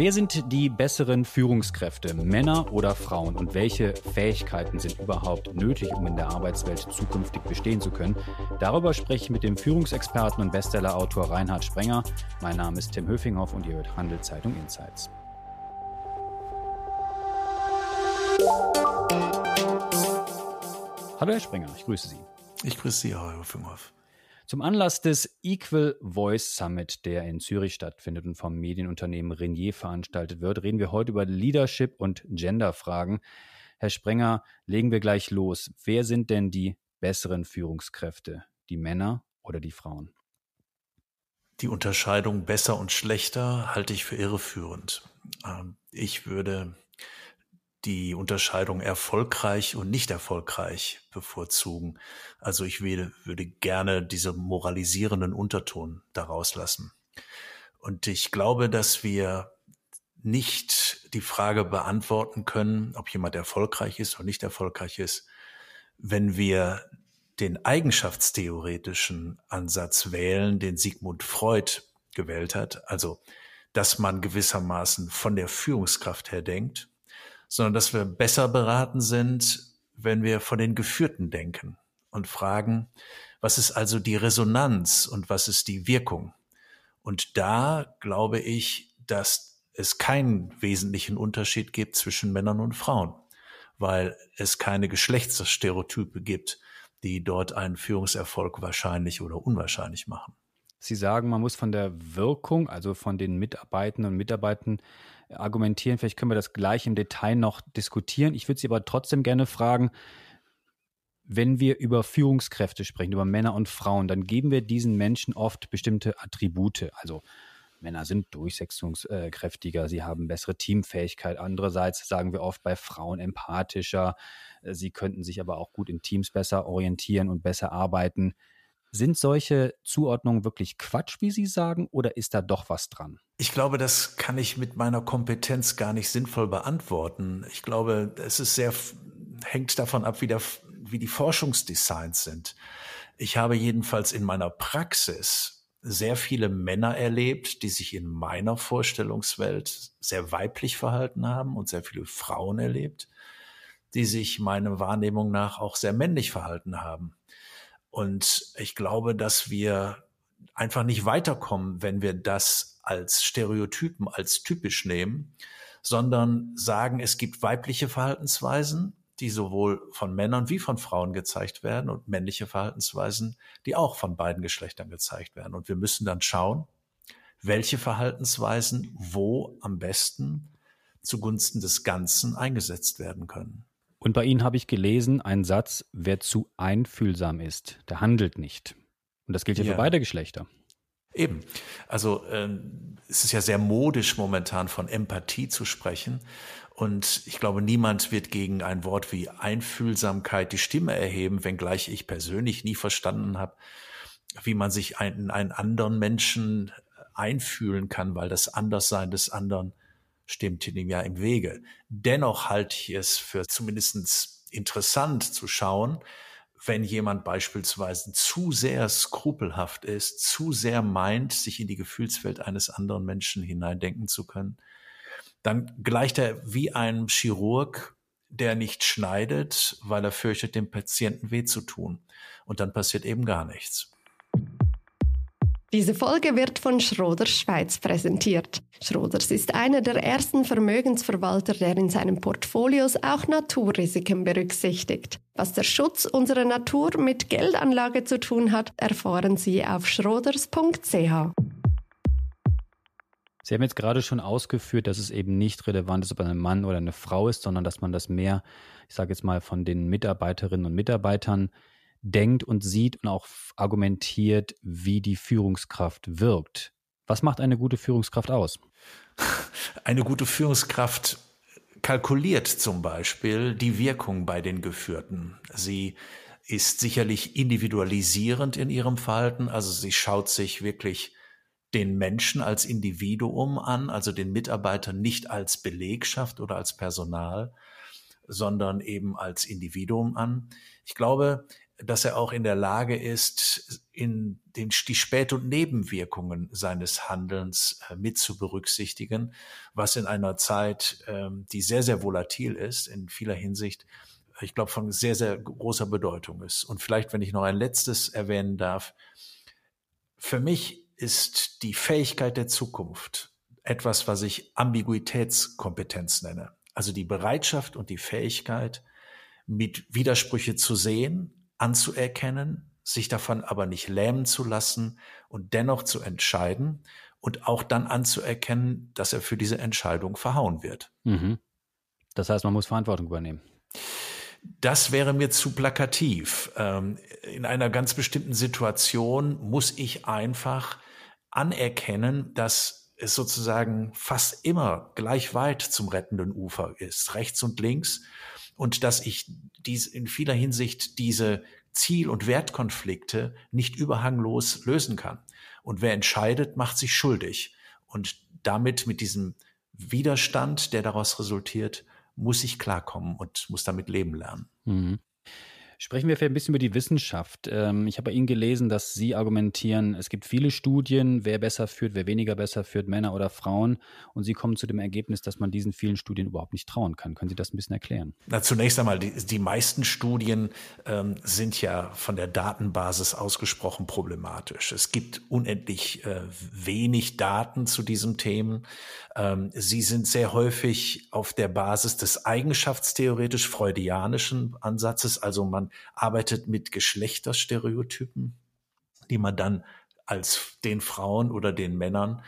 Wer sind die besseren Führungskräfte, Männer oder Frauen? Und welche Fähigkeiten sind überhaupt nötig, um in der Arbeitswelt zukünftig bestehen zu können? Darüber spreche ich mit dem Führungsexperten und Bestsellerautor Reinhard Sprenger. Mein Name ist Tim Höfinghoff und ihr hört Handelszeitung Insights. Hallo Herr Sprenger, ich grüße Sie. Ich grüße Sie, Herr Höfinghoff. Zum Anlass des Equal Voice Summit, der in Zürich stattfindet und vom Medienunternehmen Renier veranstaltet wird, reden wir heute über Leadership und Genderfragen. Herr Sprenger, legen wir gleich los. Wer sind denn die besseren Führungskräfte? Die Männer oder die Frauen? Die Unterscheidung besser und schlechter halte ich für irreführend. Ähm, ich würde die Unterscheidung erfolgreich und nicht erfolgreich bevorzugen. Also ich will, würde gerne diese moralisierenden Unterton daraus lassen. Und ich glaube, dass wir nicht die Frage beantworten können, ob jemand erfolgreich ist oder nicht erfolgreich ist, wenn wir den eigenschaftstheoretischen Ansatz wählen, den Sigmund Freud gewählt hat, also dass man gewissermaßen von der Führungskraft her denkt sondern dass wir besser beraten sind, wenn wir von den Geführten denken und fragen, was ist also die Resonanz und was ist die Wirkung? Und da glaube ich, dass es keinen wesentlichen Unterschied gibt zwischen Männern und Frauen, weil es keine Geschlechtsstereotype gibt, die dort einen Führungserfolg wahrscheinlich oder unwahrscheinlich machen. Sie sagen, man muss von der Wirkung, also von den Mitarbeitenden und Mitarbeitern argumentieren. Vielleicht können wir das gleich im Detail noch diskutieren. Ich würde Sie aber trotzdem gerne fragen, wenn wir über Führungskräfte sprechen, über Männer und Frauen, dann geben wir diesen Menschen oft bestimmte Attribute. Also Männer sind durchsetzungskräftiger, sie haben bessere Teamfähigkeit. Andererseits sagen wir oft bei Frauen empathischer. Sie könnten sich aber auch gut in Teams besser orientieren und besser arbeiten. Sind solche Zuordnungen wirklich Quatsch, wie Sie sagen, oder ist da doch was dran? Ich glaube, das kann ich mit meiner Kompetenz gar nicht sinnvoll beantworten. Ich glaube, es ist sehr, hängt davon ab, wie, der, wie die Forschungsdesigns sind. Ich habe jedenfalls in meiner Praxis sehr viele Männer erlebt, die sich in meiner Vorstellungswelt sehr weiblich verhalten haben und sehr viele Frauen erlebt, die sich meiner Wahrnehmung nach auch sehr männlich verhalten haben. Und ich glaube, dass wir einfach nicht weiterkommen, wenn wir das als Stereotypen, als typisch nehmen, sondern sagen, es gibt weibliche Verhaltensweisen, die sowohl von Männern wie von Frauen gezeigt werden und männliche Verhaltensweisen, die auch von beiden Geschlechtern gezeigt werden. Und wir müssen dann schauen, welche Verhaltensweisen wo am besten zugunsten des Ganzen eingesetzt werden können. Und bei Ihnen habe ich gelesen, ein Satz, wer zu einfühlsam ist, der handelt nicht. Und das gilt ja, ja. für beide Geschlechter. Eben. Also ähm, es ist ja sehr modisch momentan von Empathie zu sprechen. Und ich glaube, niemand wird gegen ein Wort wie Einfühlsamkeit die Stimme erheben, wenngleich ich persönlich nie verstanden habe, wie man sich in einen anderen Menschen einfühlen kann, weil das Anderssein des anderen stimmt ihm ja im Wege. Dennoch halte ich es für zumindest interessant zu schauen, wenn jemand beispielsweise zu sehr skrupelhaft ist, zu sehr meint, sich in die Gefühlswelt eines anderen Menschen hineindenken zu können, dann gleicht er wie ein Chirurg, der nicht schneidet, weil er fürchtet, dem Patienten weh zu tun. Und dann passiert eben gar nichts. Diese Folge wird von Schroders Schweiz präsentiert. Schroders ist einer der ersten Vermögensverwalter, der in seinen Portfolios auch Naturrisiken berücksichtigt. Was der Schutz unserer Natur mit Geldanlage zu tun hat, erfahren Sie auf schroders.ch. Sie haben jetzt gerade schon ausgeführt, dass es eben nicht relevant ist, ob ein Mann oder eine Frau ist, sondern dass man das mehr, ich sage jetzt mal, von den Mitarbeiterinnen und Mitarbeitern denkt und sieht und auch argumentiert, wie die Führungskraft wirkt. Was macht eine gute Führungskraft aus? Eine gute Führungskraft kalkuliert zum Beispiel die Wirkung bei den Geführten. Sie ist sicherlich individualisierend in ihrem Verhalten, also sie schaut sich wirklich den Menschen als Individuum an, also den Mitarbeiter nicht als Belegschaft oder als Personal, sondern eben als Individuum an. Ich glaube, dass er auch in der Lage ist, in den, die Spät- und Nebenwirkungen seines Handelns äh, mit zu berücksichtigen, was in einer Zeit, ähm, die sehr, sehr volatil ist, in vieler Hinsicht, ich glaube, von sehr, sehr großer Bedeutung ist. Und vielleicht, wenn ich noch ein letztes erwähnen darf, für mich ist die Fähigkeit der Zukunft etwas, was ich Ambiguitätskompetenz nenne. Also die Bereitschaft und die Fähigkeit, mit Widersprüche zu sehen, anzuerkennen, sich davon aber nicht lähmen zu lassen und dennoch zu entscheiden und auch dann anzuerkennen, dass er für diese Entscheidung verhauen wird. Mhm. Das heißt, man muss Verantwortung übernehmen. Das wäre mir zu plakativ. Ähm, in einer ganz bestimmten Situation muss ich einfach anerkennen, dass es sozusagen fast immer gleich weit zum rettenden Ufer ist, rechts und links, und dass ich dies in vieler Hinsicht diese Ziel- und Wertkonflikte nicht überhanglos lösen kann. Und wer entscheidet, macht sich schuldig. Und damit mit diesem Widerstand, der daraus resultiert, muss ich klarkommen und muss damit leben lernen. Mhm. Sprechen wir vielleicht ein bisschen über die Wissenschaft. Ähm, ich habe bei Ihnen gelesen, dass Sie argumentieren, es gibt viele Studien, wer besser führt, wer weniger besser führt, Männer oder Frauen. Und Sie kommen zu dem Ergebnis, dass man diesen vielen Studien überhaupt nicht trauen kann. Können Sie das ein bisschen erklären? Na, zunächst einmal, die, die meisten Studien ähm, sind ja von der Datenbasis ausgesprochen problematisch. Es gibt unendlich äh, wenig Daten zu diesem Themen. Ähm, sie sind sehr häufig auf der Basis des eigenschaftstheoretisch freudianischen Ansatzes. Also man arbeitet mit Geschlechterstereotypen, die man dann als den Frauen oder den Männern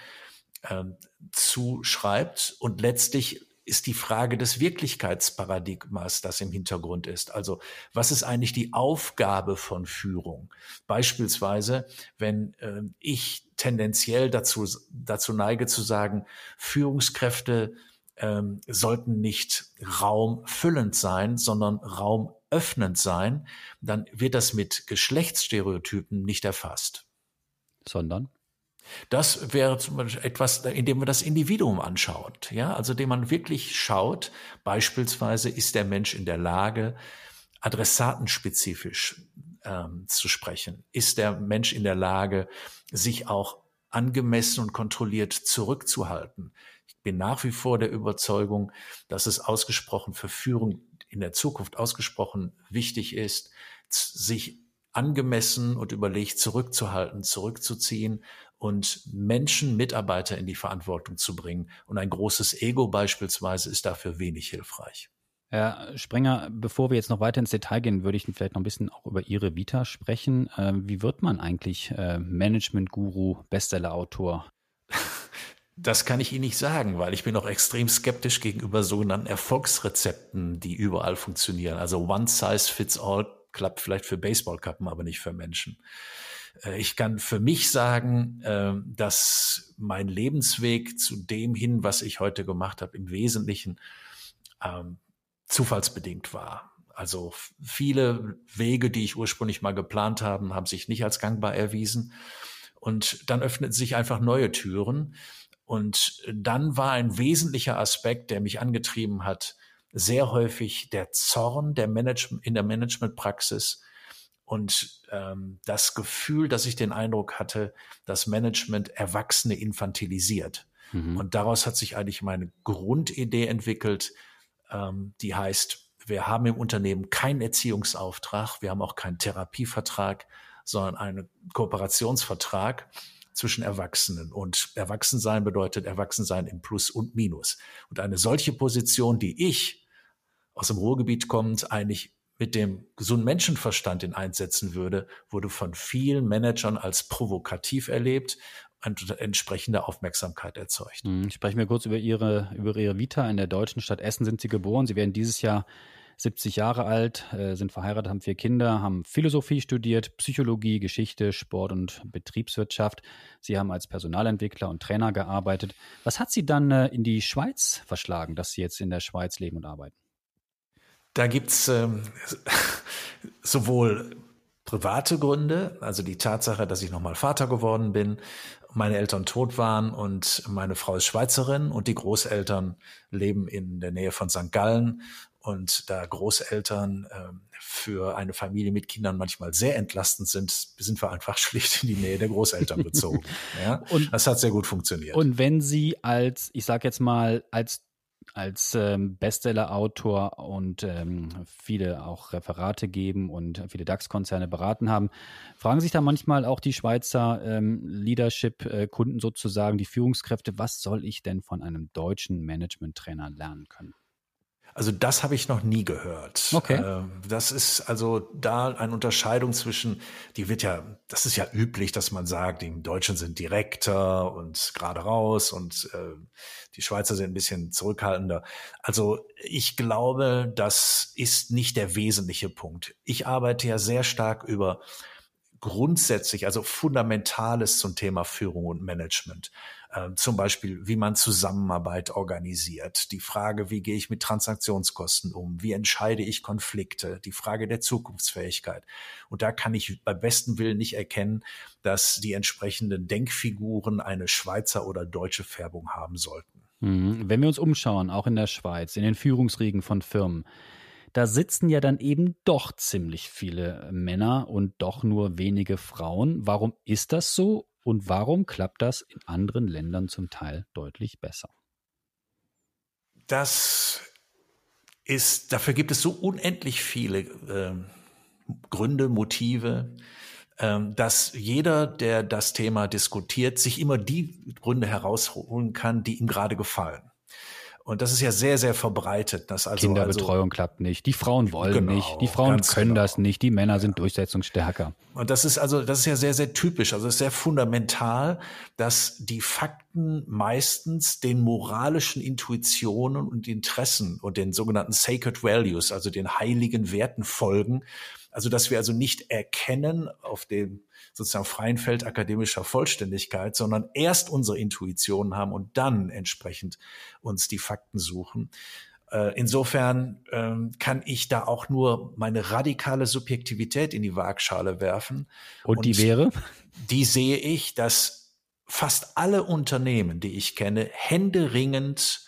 äh, zuschreibt. Und letztlich ist die Frage des Wirklichkeitsparadigmas, das im Hintergrund ist. Also was ist eigentlich die Aufgabe von Führung? Beispielsweise, wenn äh, ich tendenziell dazu, dazu neige zu sagen, Führungskräfte ähm, sollten nicht raumfüllend sein, sondern raumöffnend sein, dann wird das mit Geschlechtsstereotypen nicht erfasst. Sondern? Das wäre zum Beispiel etwas, indem man das Individuum anschaut. Ja, also indem man wirklich schaut, beispielsweise ist der Mensch in der Lage, adressatenspezifisch ähm, zu sprechen? Ist der Mensch in der Lage, sich auch angemessen und kontrolliert zurückzuhalten? Ich bin nach wie vor der Überzeugung, dass es ausgesprochen für Führung in der Zukunft ausgesprochen wichtig ist, sich angemessen und überlegt zurückzuhalten, zurückzuziehen und Menschen, Mitarbeiter in die Verantwortung zu bringen. Und ein großes Ego beispielsweise ist dafür wenig hilfreich. Herr Sprenger, bevor wir jetzt noch weiter ins Detail gehen, würde ich vielleicht noch ein bisschen auch über Ihre Vita sprechen. Ähm, wie wird man eigentlich äh, Management-Guru, Bestseller-Autor? Das kann ich Ihnen nicht sagen, weil ich bin auch extrem skeptisch gegenüber sogenannten Erfolgsrezepten, die überall funktionieren. Also One Size Fits All klappt vielleicht für Baseballkappen, aber nicht für Menschen. Äh, ich kann für mich sagen, ähm, dass mein Lebensweg zu dem hin, was ich heute gemacht habe, im Wesentlichen ähm, zufallsbedingt war. Also viele Wege, die ich ursprünglich mal geplant habe, haben sich nicht als gangbar erwiesen. Und dann öffneten sich einfach neue Türen. Und dann war ein wesentlicher Aspekt, der mich angetrieben hat, sehr häufig der Zorn der Management, in der Managementpraxis und ähm, das Gefühl, dass ich den Eindruck hatte, dass Management Erwachsene infantilisiert. Mhm. Und daraus hat sich eigentlich meine Grundidee entwickelt, ähm, die heißt, wir haben im Unternehmen keinen Erziehungsauftrag, wir haben auch keinen Therapievertrag, sondern einen Kooperationsvertrag zwischen Erwachsenen. Und Erwachsensein bedeutet Erwachsensein im Plus und Minus. Und eine solche Position, die ich aus dem Ruhrgebiet kommend eigentlich mit dem gesunden Menschenverstand in einsetzen würde, wurde von vielen Managern als provokativ erlebt und entsprechende Aufmerksamkeit erzeugt. Mhm. Sprechen wir kurz über Ihre, über Ihre Vita. In der deutschen Stadt Essen sind Sie geboren. Sie werden dieses Jahr 70 Jahre alt, äh, sind verheiratet, haben vier Kinder, haben Philosophie studiert, Psychologie, Geschichte, Sport und Betriebswirtschaft. Sie haben als Personalentwickler und Trainer gearbeitet. Was hat Sie dann äh, in die Schweiz verschlagen, dass Sie jetzt in der Schweiz leben und arbeiten? Da gibt's ähm, sowohl private Gründe, also die Tatsache, dass ich nochmal Vater geworden bin meine Eltern tot waren und meine Frau ist Schweizerin und die Großeltern leben in der Nähe von St. Gallen und da Großeltern äh, für eine Familie mit Kindern manchmal sehr entlastend sind, sind wir einfach schlicht in die Nähe der Großeltern bezogen. ja? Und das hat sehr gut funktioniert. Und wenn Sie als, ich sage jetzt mal, als als ähm, Bestseller-Autor und ähm, viele auch Referate geben und viele DAX-Konzerne beraten haben, fragen sich da manchmal auch die Schweizer ähm, Leadership-Kunden sozusagen, die Führungskräfte, was soll ich denn von einem deutschen Management-Trainer lernen können? Also das habe ich noch nie gehört. Okay. Ähm, das ist also da eine Unterscheidung zwischen, die wird ja, das ist ja üblich, dass man sagt, die Deutschen sind direkter und gerade raus und äh, die Schweizer sind ein bisschen zurückhaltender. Also ich glaube, das ist nicht der wesentliche Punkt. Ich arbeite ja sehr stark über grundsätzlich, also Fundamentales zum Thema Führung und Management. Ähm, zum Beispiel, wie man Zusammenarbeit organisiert, die Frage, wie gehe ich mit Transaktionskosten um, wie entscheide ich Konflikte, die Frage der Zukunftsfähigkeit. Und da kann ich bei bestem Willen nicht erkennen, dass die entsprechenden Denkfiguren eine Schweizer oder deutsche Färbung haben sollten. Mhm. Wenn wir uns umschauen, auch in der Schweiz, in den Führungsriegen von Firmen, da sitzen ja dann eben doch ziemlich viele Männer und doch nur wenige Frauen. Warum ist das so und warum klappt das in anderen Ländern zum Teil deutlich besser? Das ist, dafür gibt es so unendlich viele äh, Gründe, Motive, äh, dass jeder, der das Thema diskutiert, sich immer die Gründe herausholen kann, die ihm gerade gefallen. Und das ist ja sehr, sehr verbreitet. Dass also, Kinderbetreuung also, klappt nicht, die Frauen wollen genau, nicht, die Frauen können genau. das nicht, die Männer ja. sind durchsetzungsstärker. Und das ist also, das ist ja sehr, sehr typisch, also ist sehr fundamental, dass die Fakten meistens den moralischen Intuitionen und Interessen und den sogenannten Sacred Values, also den heiligen Werten folgen. Also, dass wir also nicht erkennen auf dem sozusagen freien Feld akademischer Vollständigkeit, sondern erst unsere Intuition haben und dann entsprechend uns die Fakten suchen. Äh, insofern ähm, kann ich da auch nur meine radikale Subjektivität in die Waagschale werfen. Und, und die wäre? Die sehe ich, dass fast alle Unternehmen, die ich kenne, händeringend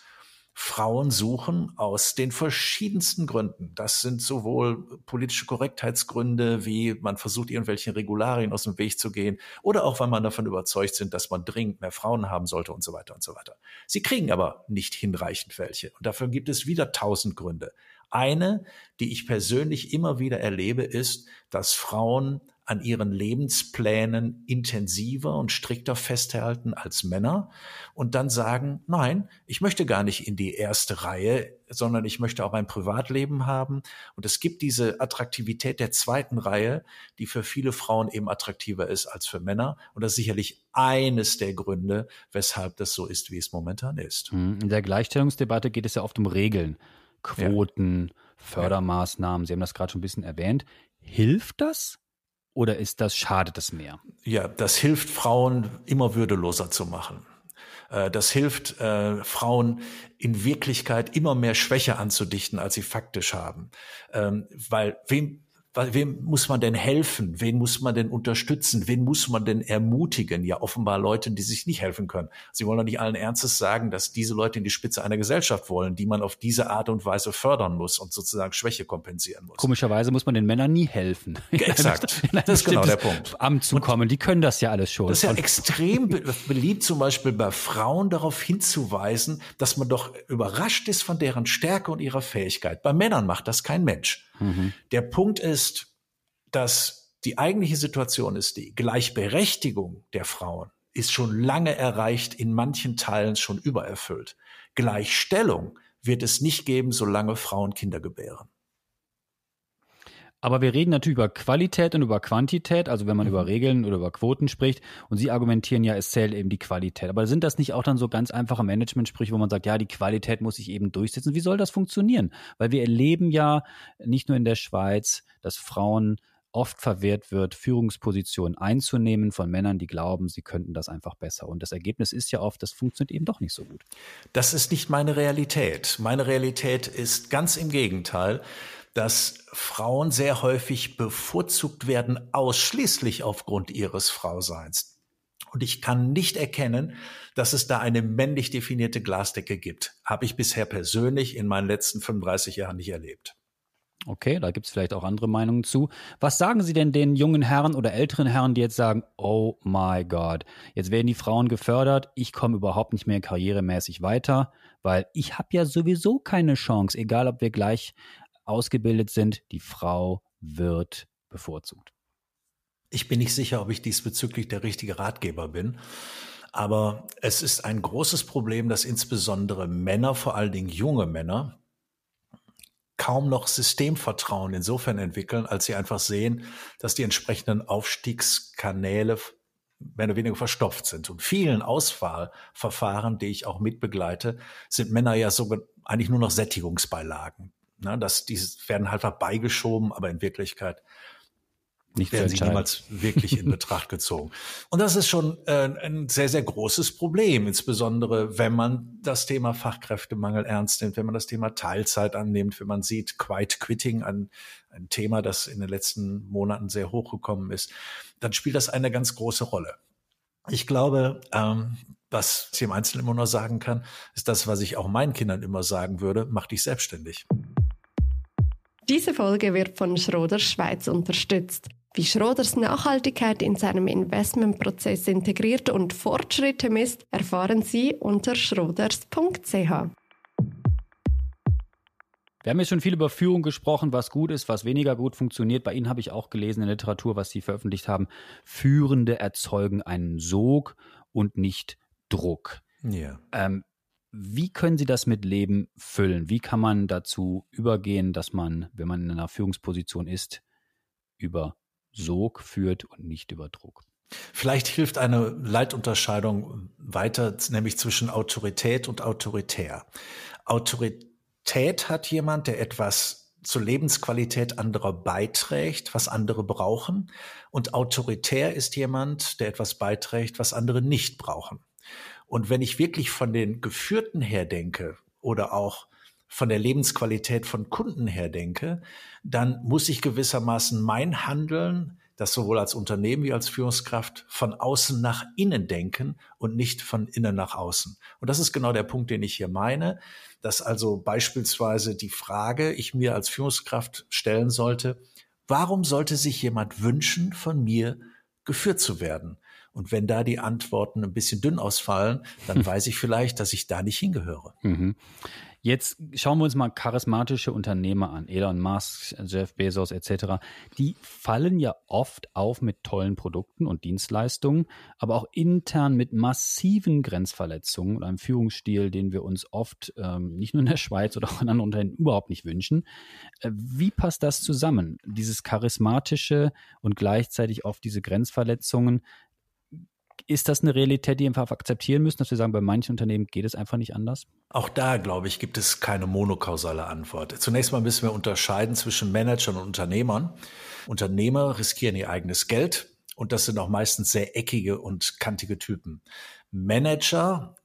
Frauen suchen aus den verschiedensten Gründen. Das sind sowohl politische Korrektheitsgründe, wie man versucht, irgendwelchen Regularien aus dem Weg zu gehen, oder auch, weil man davon überzeugt sind, dass man dringend mehr Frauen haben sollte und so weiter und so weiter. Sie kriegen aber nicht hinreichend welche. Und dafür gibt es wieder tausend Gründe. Eine, die ich persönlich immer wieder erlebe, ist, dass Frauen an ihren Lebensplänen intensiver und strikter festhalten als Männer und dann sagen, nein, ich möchte gar nicht in die erste Reihe, sondern ich möchte auch ein Privatleben haben. Und es gibt diese Attraktivität der zweiten Reihe, die für viele Frauen eben attraktiver ist als für Männer. Und das ist sicherlich eines der Gründe, weshalb das so ist, wie es momentan ist. Hm, in der Gleichstellungsdebatte geht es ja oft um Regeln, Quoten, ja. Fördermaßnahmen. Sie haben das gerade schon ein bisschen erwähnt. Hilft das? Oder ist das, schadet es mehr? Ja, das hilft Frauen immer würdeloser zu machen. Äh, das hilft äh, Frauen in Wirklichkeit immer mehr Schwäche anzudichten, als sie faktisch haben. Ähm, weil wem, wem muss man denn helfen? Wen muss man denn unterstützen? Wen muss man denn ermutigen? Ja, offenbar Leute, die sich nicht helfen können. Sie wollen doch nicht allen Ernstes sagen, dass diese Leute in die Spitze einer Gesellschaft wollen, die man auf diese Art und Weise fördern muss und sozusagen Schwäche kompensieren muss. Komischerweise muss man den Männern nie helfen. Exakt. das ist genau der Punkt. Amt zu kommen. Die können das ja alles schon. Das ist ja extrem beliebt, zum Beispiel bei Frauen darauf hinzuweisen, dass man doch überrascht ist von deren Stärke und ihrer Fähigkeit. Bei Männern macht das kein Mensch. Mhm. Der Punkt ist, dass die eigentliche Situation ist die Gleichberechtigung der Frauen ist schon lange erreicht, in manchen Teilen schon übererfüllt. Gleichstellung wird es nicht geben, solange Frauen Kinder gebären. Aber wir reden natürlich über Qualität und über Quantität, also wenn man mhm. über Regeln oder über Quoten spricht. Und Sie argumentieren ja, es zählt eben die Qualität. Aber sind das nicht auch dann so ganz einfache Management-Sprüche, wo man sagt, ja, die Qualität muss sich eben durchsetzen? Wie soll das funktionieren? Weil wir erleben ja nicht nur in der Schweiz, dass Frauen oft verwehrt wird, Führungspositionen einzunehmen von Männern, die glauben, sie könnten das einfach besser. Und das Ergebnis ist ja oft, das funktioniert eben doch nicht so gut. Das ist nicht meine Realität. Meine Realität ist ganz im Gegenteil dass Frauen sehr häufig bevorzugt werden, ausschließlich aufgrund ihres Frauseins. Und ich kann nicht erkennen, dass es da eine männlich definierte Glasdecke gibt. Habe ich bisher persönlich in meinen letzten 35 Jahren nicht erlebt. Okay, da gibt es vielleicht auch andere Meinungen zu. Was sagen Sie denn den jungen Herren oder älteren Herren, die jetzt sagen, oh my God, jetzt werden die Frauen gefördert, ich komme überhaupt nicht mehr karrieremäßig weiter, weil ich habe ja sowieso keine Chance, egal ob wir gleich ausgebildet sind, die Frau wird bevorzugt. Ich bin nicht sicher, ob ich diesbezüglich der richtige Ratgeber bin. Aber es ist ein großes Problem, dass insbesondere Männer, vor allen Dingen junge Männer, kaum noch Systemvertrauen insofern entwickeln, als sie einfach sehen, dass die entsprechenden Aufstiegskanäle mehr oder weniger verstopft sind. Und vielen Auswahlverfahren, die ich auch mitbegleite, sind Männer ja sogar eigentlich nur noch Sättigungsbeilagen. Na, das, die werden halt beigeschoben, aber in Wirklichkeit nicht werden sie niemals wirklich in Betracht gezogen. Und das ist schon äh, ein sehr, sehr großes Problem, insbesondere wenn man das Thema Fachkräftemangel ernst nimmt, wenn man das Thema Teilzeit annimmt, wenn man sieht, Quiet Quitting, ein, ein Thema, das in den letzten Monaten sehr hochgekommen ist, dann spielt das eine ganz große Rolle. Ich glaube, ähm, was ich im Einzelnen immer nur sagen kann, ist das, was ich auch meinen Kindern immer sagen würde, mach dich selbstständig. Diese Folge wird von Schroders Schweiz unterstützt. Wie Schroders Nachhaltigkeit in seinem Investmentprozess integriert und Fortschritte misst, erfahren Sie unter schroders.ch. Wir haben jetzt schon viel über Führung gesprochen, was gut ist, was weniger gut funktioniert. Bei Ihnen habe ich auch gelesen in der Literatur, was Sie veröffentlicht haben. Führende erzeugen einen Sog und nicht Druck. Ja. Ähm, wie können Sie das mit Leben füllen? Wie kann man dazu übergehen, dass man, wenn man in einer Führungsposition ist, über Sog führt und nicht über Druck. Vielleicht hilft eine Leitunterscheidung weiter, nämlich zwischen Autorität und autoritär. Autorität hat jemand, der etwas zur Lebensqualität anderer beiträgt, was andere brauchen. Und autoritär ist jemand, der etwas beiträgt, was andere nicht brauchen. Und wenn ich wirklich von den Geführten her denke oder auch von der Lebensqualität von Kunden her denke, dann muss ich gewissermaßen mein Handeln, das sowohl als Unternehmen wie als Führungskraft von außen nach innen denken und nicht von innen nach außen. Und das ist genau der Punkt, den ich hier meine, dass also beispielsweise die Frage ich mir als Führungskraft stellen sollte, warum sollte sich jemand wünschen, von mir geführt zu werden? Und wenn da die Antworten ein bisschen dünn ausfallen, dann weiß ich vielleicht, dass ich da nicht hingehöre. Mhm. Jetzt schauen wir uns mal charismatische Unternehmer an, Elon Musk, Jeff Bezos etc. Die fallen ja oft auf mit tollen Produkten und Dienstleistungen, aber auch intern mit massiven Grenzverletzungen und einem Führungsstil, den wir uns oft ähm, nicht nur in der Schweiz oder auch in anderen Unternehmen überhaupt nicht wünschen. Äh, wie passt das zusammen? Dieses charismatische und gleichzeitig oft diese Grenzverletzungen ist das eine Realität, die wir einfach akzeptieren müssen, dass wir sagen, bei manchen Unternehmen geht es einfach nicht anders? Auch da, glaube ich, gibt es keine monokausale Antwort. Zunächst mal müssen wir unterscheiden zwischen Managern und Unternehmern. Unternehmer riskieren ihr eigenes Geld und das sind auch meistens sehr eckige und kantige Typen. Manager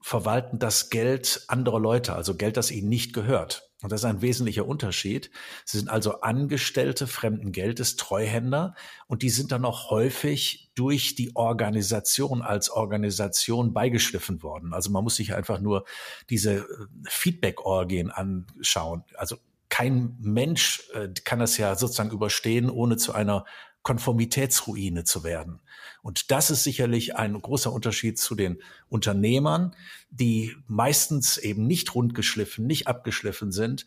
verwalten das Geld anderer Leute, also Geld, das ihnen nicht gehört. Und das ist ein wesentlicher Unterschied. Sie sind also Angestellte fremden Geldes, Treuhänder, und die sind dann auch häufig durch die Organisation als Organisation beigeschliffen worden. Also man muss sich einfach nur diese äh, Feedback-Orgien anschauen. Also kein Mensch äh, kann das ja sozusagen überstehen, ohne zu einer Konformitätsruine zu werden. Und das ist sicherlich ein großer Unterschied zu den Unternehmern, die meistens eben nicht rundgeschliffen, nicht abgeschliffen sind.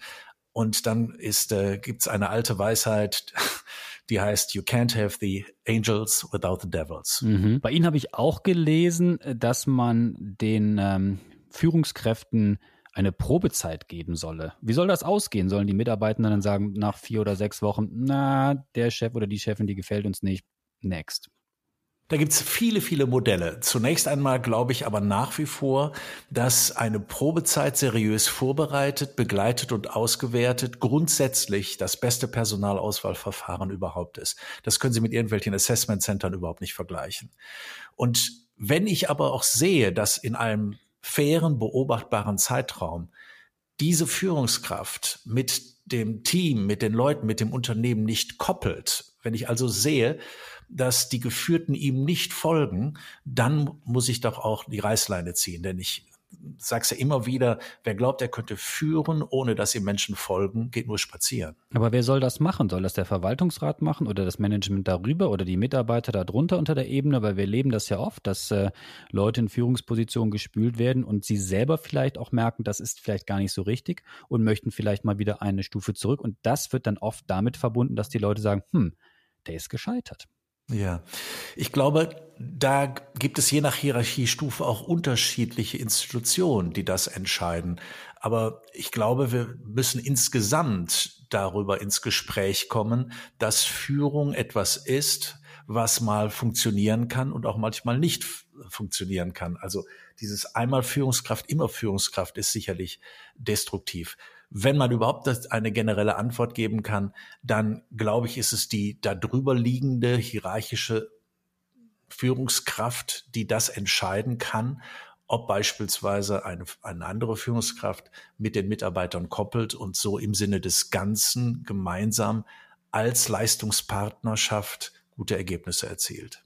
Und dann ist, äh, gibt's eine alte Weisheit, die heißt, you can't have the angels without the devils. Mhm. Bei Ihnen habe ich auch gelesen, dass man den ähm, Führungskräften eine Probezeit geben solle. Wie soll das ausgehen? Sollen die Mitarbeitenden dann sagen, nach vier oder sechs Wochen, na, der Chef oder die Chefin, die gefällt uns nicht, next? Da gibt's viele, viele Modelle. Zunächst einmal glaube ich aber nach wie vor, dass eine Probezeit seriös vorbereitet, begleitet und ausgewertet grundsätzlich das beste Personalauswahlverfahren überhaupt ist. Das können Sie mit irgendwelchen Assessment Centern überhaupt nicht vergleichen. Und wenn ich aber auch sehe, dass in einem fairen, beobachtbaren Zeitraum diese Führungskraft mit dem Team, mit den Leuten, mit dem Unternehmen nicht koppelt, Wenn ich also sehe, dass die Geführten ihm nicht folgen, dann muss ich doch auch die Reißleine ziehen, denn ich sag's ja immer wieder, wer glaubt, er könnte führen, ohne dass ihm Menschen folgen, geht nur spazieren. Aber wer soll das machen? Soll das der Verwaltungsrat machen oder das Management darüber oder die Mitarbeiter darunter unter der Ebene? Weil wir leben das ja oft, dass äh, Leute in Führungspositionen gespült werden und sie selber vielleicht auch merken, das ist vielleicht gar nicht so richtig und möchten vielleicht mal wieder eine Stufe zurück. Und das wird dann oft damit verbunden, dass die Leute sagen, hm, der ist gescheitert. Ja, ich glaube, da gibt es je nach Hierarchiestufe auch unterschiedliche Institutionen, die das entscheiden. Aber ich glaube, wir müssen insgesamt darüber ins Gespräch kommen, dass Führung etwas ist, was mal funktionieren kann und auch manchmal nicht funktionieren kann. Also dieses einmal Führungskraft, immer Führungskraft ist sicherlich destruktiv. Wenn man überhaupt eine generelle Antwort geben kann, dann glaube ich, ist es die darüber liegende hierarchische Führungskraft, die das entscheiden kann, ob beispielsweise eine, eine andere Führungskraft mit den Mitarbeitern koppelt und so im Sinne des Ganzen gemeinsam als Leistungspartnerschaft gute Ergebnisse erzielt.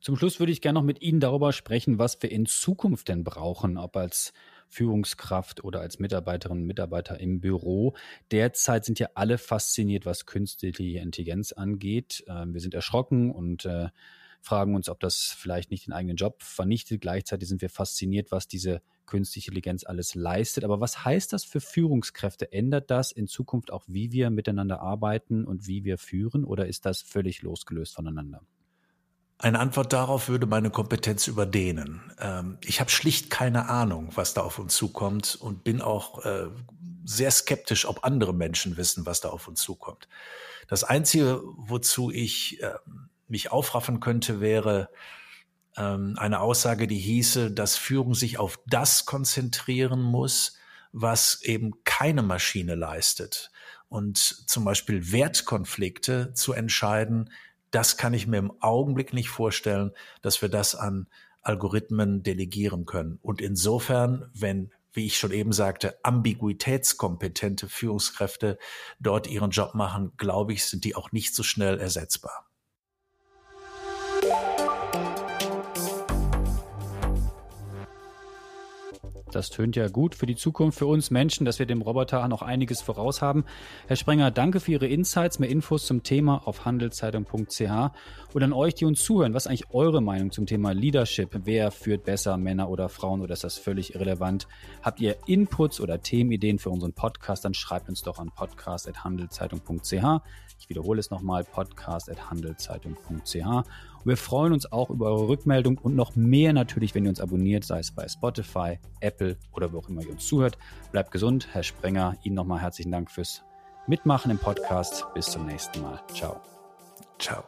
Zum Schluss würde ich gerne noch mit Ihnen darüber sprechen, was wir in Zukunft denn brauchen, ob als Führungskraft oder als Mitarbeiterin und Mitarbeiter im Büro. Derzeit sind ja alle fasziniert, was künstliche Intelligenz angeht. Ähm, wir sind erschrocken und äh, fragen uns, ob das vielleicht nicht den eigenen Job vernichtet. Gleichzeitig sind wir fasziniert, was diese künstliche Intelligenz alles leistet. Aber was heißt das für Führungskräfte? Ändert das in Zukunft auch, wie wir miteinander arbeiten und wie wir führen? Oder ist das völlig losgelöst voneinander? Eine Antwort darauf würde meine Kompetenz überdehnen. Ähm, ich habe schlicht keine Ahnung, was da auf uns zukommt und bin auch äh, sehr skeptisch, ob andere Menschen wissen, was da auf uns zukommt. Das Einzige, wozu ich äh, mich aufraffen könnte, wäre ähm, eine Aussage, die hieße, dass Führung sich auf das konzentrieren muss, was eben keine Maschine leistet. Und zum Beispiel Wertkonflikte zu entscheiden, das kann ich mir im Augenblick nicht vorstellen, dass wir das an Algorithmen delegieren können. Und insofern, wenn, wie ich schon eben sagte, ambiguitätskompetente Führungskräfte dort ihren Job machen, glaube ich, sind die auch nicht so schnell ersetzbar. Das tönt ja gut für die Zukunft, für uns Menschen, dass wir dem Roboter noch einiges voraus haben. Herr Sprenger, danke für Ihre Insights. Mehr Infos zum Thema auf handelszeitung.ch. Und an euch, die uns zuhören, was ist eigentlich eure Meinung zum Thema Leadership? Wer führt besser, Männer oder Frauen? Oder ist das völlig irrelevant? Habt ihr Inputs oder Themenideen für unseren Podcast? Dann schreibt uns doch an podcast.handelszeitung.ch. Ich wiederhole es nochmal, podcast.handelszeitung.ch. Wir freuen uns auch über eure Rückmeldung und noch mehr natürlich, wenn ihr uns abonniert, sei es bei Spotify, Apple oder wo auch immer ihr uns zuhört. Bleibt gesund, Herr Sprenger. Ihnen nochmal herzlichen Dank fürs Mitmachen im Podcast. Bis zum nächsten Mal. Ciao. Ciao.